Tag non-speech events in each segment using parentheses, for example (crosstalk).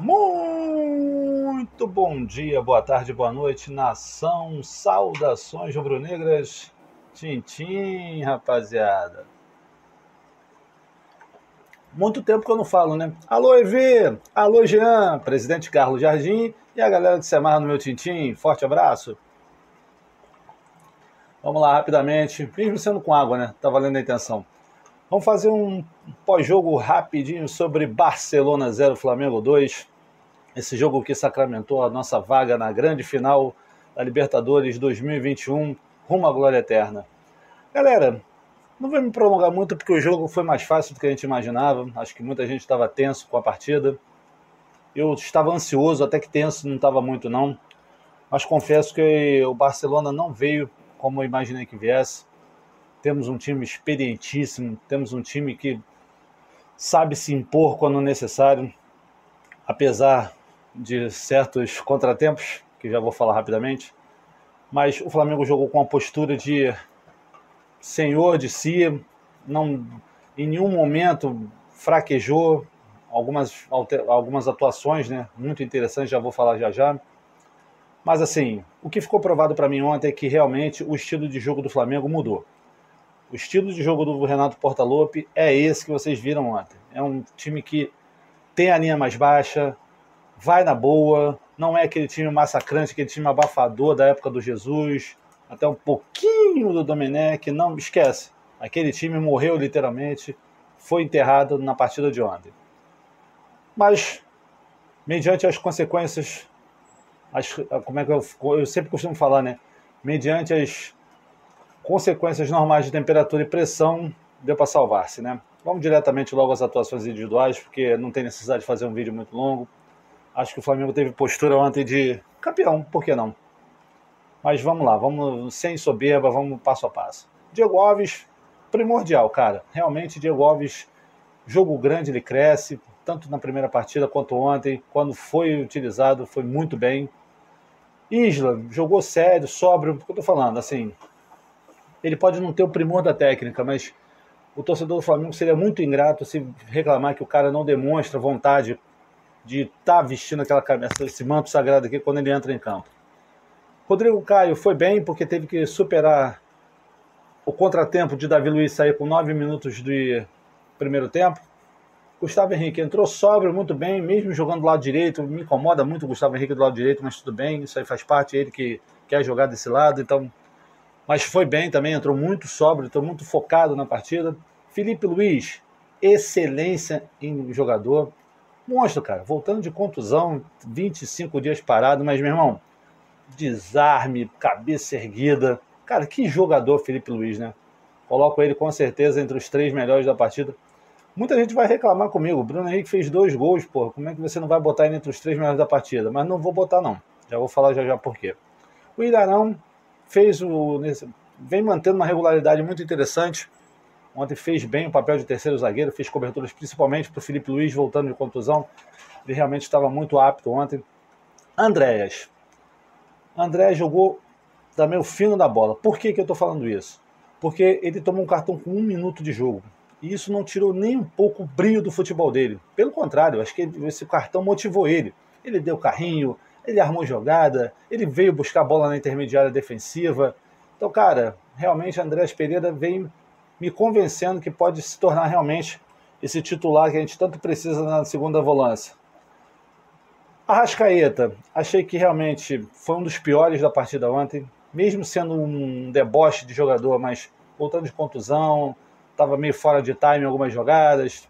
Muito bom dia, boa tarde, boa noite, nação, saudações rubro-negras, Tintim, rapaziada. Muito tempo que eu não falo, né? Alô, EV, alô, Jean, presidente Carlos Jardim e a galera que se amarra no meu Tintim, forte abraço. Vamos lá, rapidamente, mesmo sendo com água, né? Tá valendo a intenção. Vamos fazer um pós-jogo rapidinho sobre Barcelona 0, Flamengo 2. Esse jogo que sacramentou a nossa vaga na grande final da Libertadores 2021, rumo à glória eterna. Galera, não vou me prolongar muito porque o jogo foi mais fácil do que a gente imaginava. Acho que muita gente estava tenso com a partida. Eu estava ansioso, até que tenso não estava muito não. Mas confesso que o Barcelona não veio como eu imaginei que viesse. Temos um time experientíssimo, temos um time que sabe se impor quando necessário, apesar de certos contratempos, que já vou falar rapidamente. Mas o Flamengo jogou com a postura de senhor de si, não em nenhum momento fraquejou, algumas, algumas atuações né, muito interessantes, já vou falar já já. Mas assim, o que ficou provado para mim ontem é que realmente o estilo de jogo do Flamengo mudou. O estilo de jogo do Renato Portaluppi é esse que vocês viram ontem. É um time que tem a linha mais baixa, vai na boa, não é aquele time massacrante, aquele time abafador da época do Jesus, até um pouquinho do Domenech, não esquece. Aquele time morreu literalmente, foi enterrado na partida de ontem. Mas, mediante as consequências, as, como é que eu, eu sempre costumo falar, né? Mediante as consequências normais de temperatura e pressão, deu para salvar-se, né? Vamos diretamente logo às atuações individuais, porque não tem necessidade de fazer um vídeo muito longo. Acho que o Flamengo teve postura ontem de campeão, por que não? Mas vamos lá, vamos sem soberba, vamos passo a passo. Diego Alves, primordial, cara. Realmente, Diego Alves, jogo grande, ele cresce, tanto na primeira partida quanto ontem. Quando foi utilizado, foi muito bem. Isla, jogou sério, sóbrio, o que eu tô falando, assim, ele pode não ter o primor da técnica, mas o torcedor do Flamengo seria muito ingrato se reclamar que o cara não demonstra vontade de estar tá vestindo aquela camisa, esse manto sagrado aqui quando ele entra em campo. Rodrigo Caio foi bem porque teve que superar o contratempo de Davi Luiz sair com nove minutos do primeiro tempo. Gustavo Henrique entrou sóbrio, muito bem, mesmo jogando do lado direito. Me incomoda muito o Gustavo Henrique do lado direito, mas tudo bem, isso aí faz parte. Ele que quer jogar desse lado, então mas foi bem também, entrou muito sóbrio, entrou muito focado na partida. Felipe Luiz, excelência em jogador. Monstro, cara, voltando de contusão, 25 dias parado, mas, meu irmão, desarme, cabeça erguida. Cara, que jogador Felipe Luiz, né? Coloco ele com certeza entre os três melhores da partida. Muita gente vai reclamar comigo. Bruno Henrique fez dois gols, porra. Como é que você não vai botar ele entre os três melhores da partida? Mas não vou botar, não. Já vou falar já já por quê. O Ilharão fez o. vem mantendo uma regularidade muito interessante. Ontem fez bem o papel de terceiro zagueiro, fez coberturas principalmente para o Felipe Luiz voltando de contusão. Ele realmente estava muito apto ontem. Andréas. Andréas jogou também o fino da bola. Por que, que eu estou falando isso? Porque ele tomou um cartão com um minuto de jogo. E isso não tirou nem um pouco o brilho do futebol dele. Pelo contrário, acho que esse cartão motivou ele. Ele deu carrinho, ele armou jogada, ele veio buscar a bola na intermediária defensiva. Então, cara, realmente Andrés Pereira vem me convencendo que pode se tornar realmente esse titular que a gente tanto precisa na segunda volância. Arrascaeta, achei que realmente foi um dos piores da partida ontem, mesmo sendo um deboche de jogador, mas voltando de contusão, estava meio fora de time em algumas jogadas.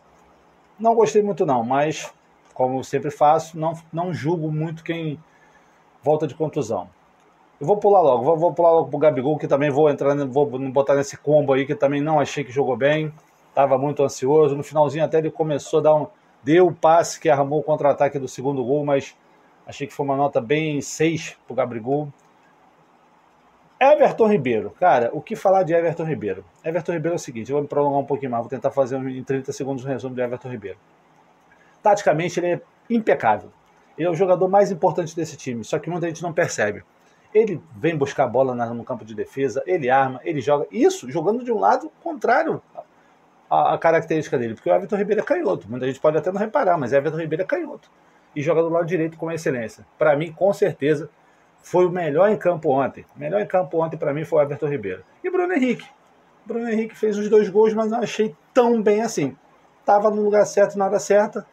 Não gostei muito não, mas como sempre faço, não, não julgo muito quem volta de contusão. Eu vou pular logo, vou, vou pular logo pro Gabigol, que também vou entrar, vou botar nesse combo aí, que também não achei que jogou bem, estava muito ansioso. No finalzinho até ele começou a dar um. Deu o passe que armou o contra-ataque do segundo gol, mas achei que foi uma nota bem 6 pro Gabigol. Everton Ribeiro, cara, o que falar de Everton Ribeiro? Everton Ribeiro é o seguinte, eu vou me prolongar um pouquinho mais, vou tentar fazer em 30 segundos um resumo de Everton Ribeiro. Taticamente ele é impecável. Ele é o jogador mais importante desse time, só que muita gente não percebe. Ele vem buscar a bola no campo de defesa, ele arma, ele joga. Isso jogando de um lado contrário à, característica dele, porque o Everton Ribeiro é canhoto. Muita gente pode até não reparar, mas Everton Ribeiro é canhoto. e joga do lado direito com excelência. Para mim, com certeza, foi o melhor em campo ontem. O melhor em campo ontem para mim foi o Everton Ribeiro. E Bruno Henrique. Bruno Henrique fez os dois gols, mas não achei tão bem assim. Tava no lugar certo na hora certa,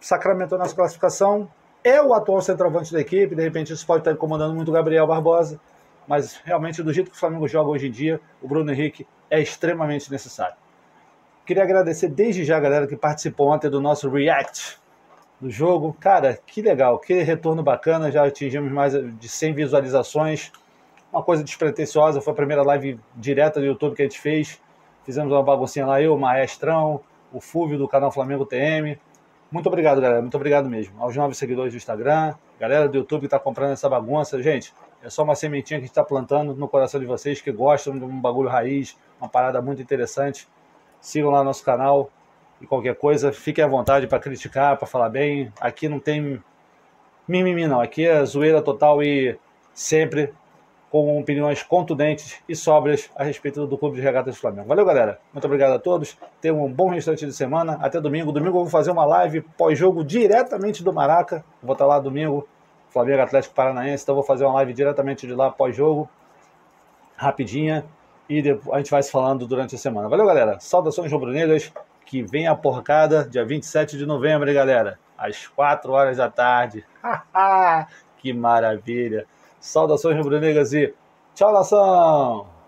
sacramentou nossa classificação. É o atual centroavante da equipe, de repente isso pode estar incomodando muito o Gabriel Barbosa, mas realmente do jeito que o Flamengo joga hoje em dia, o Bruno Henrique é extremamente necessário. Queria agradecer desde já a galera que participou ontem do nosso React do jogo. Cara, que legal, que retorno bacana, já atingimos mais de 100 visualizações. Uma coisa despretensiosa, foi a primeira live direta do YouTube que a gente fez. Fizemos uma baguncinha lá, eu, o Maestrão, o Fúvio do canal Flamengo TM. Muito obrigado, galera. Muito obrigado mesmo. Aos novos seguidores do Instagram, galera do YouTube que está comprando essa bagunça. Gente, é só uma sementinha que a gente está plantando no coração de vocês que gostam de um bagulho raiz, uma parada muito interessante. Sigam lá nosso canal e qualquer coisa, fiquem à vontade para criticar, para falar bem. Aqui não tem mimimi, não. Aqui é zoeira total e sempre com opiniões contundentes e sóbrias a respeito do Clube de Regatas do Flamengo. Valeu, galera. Muito obrigado a todos. Tenham um bom restante de semana. Até domingo. Domingo eu vou fazer uma live pós-jogo diretamente do Maraca. Vou estar lá domingo, Flamengo Atlético Paranaense. Então vou fazer uma live diretamente de lá pós-jogo. Rapidinha. E a gente vai se falando durante a semana. Valeu, galera. Saudações rubro-negras. Que vem a porcada dia 27 de novembro, hein, galera? Às 4 horas da tarde. (laughs) que maravilha! Saudações rubro-negras e tchau, nação!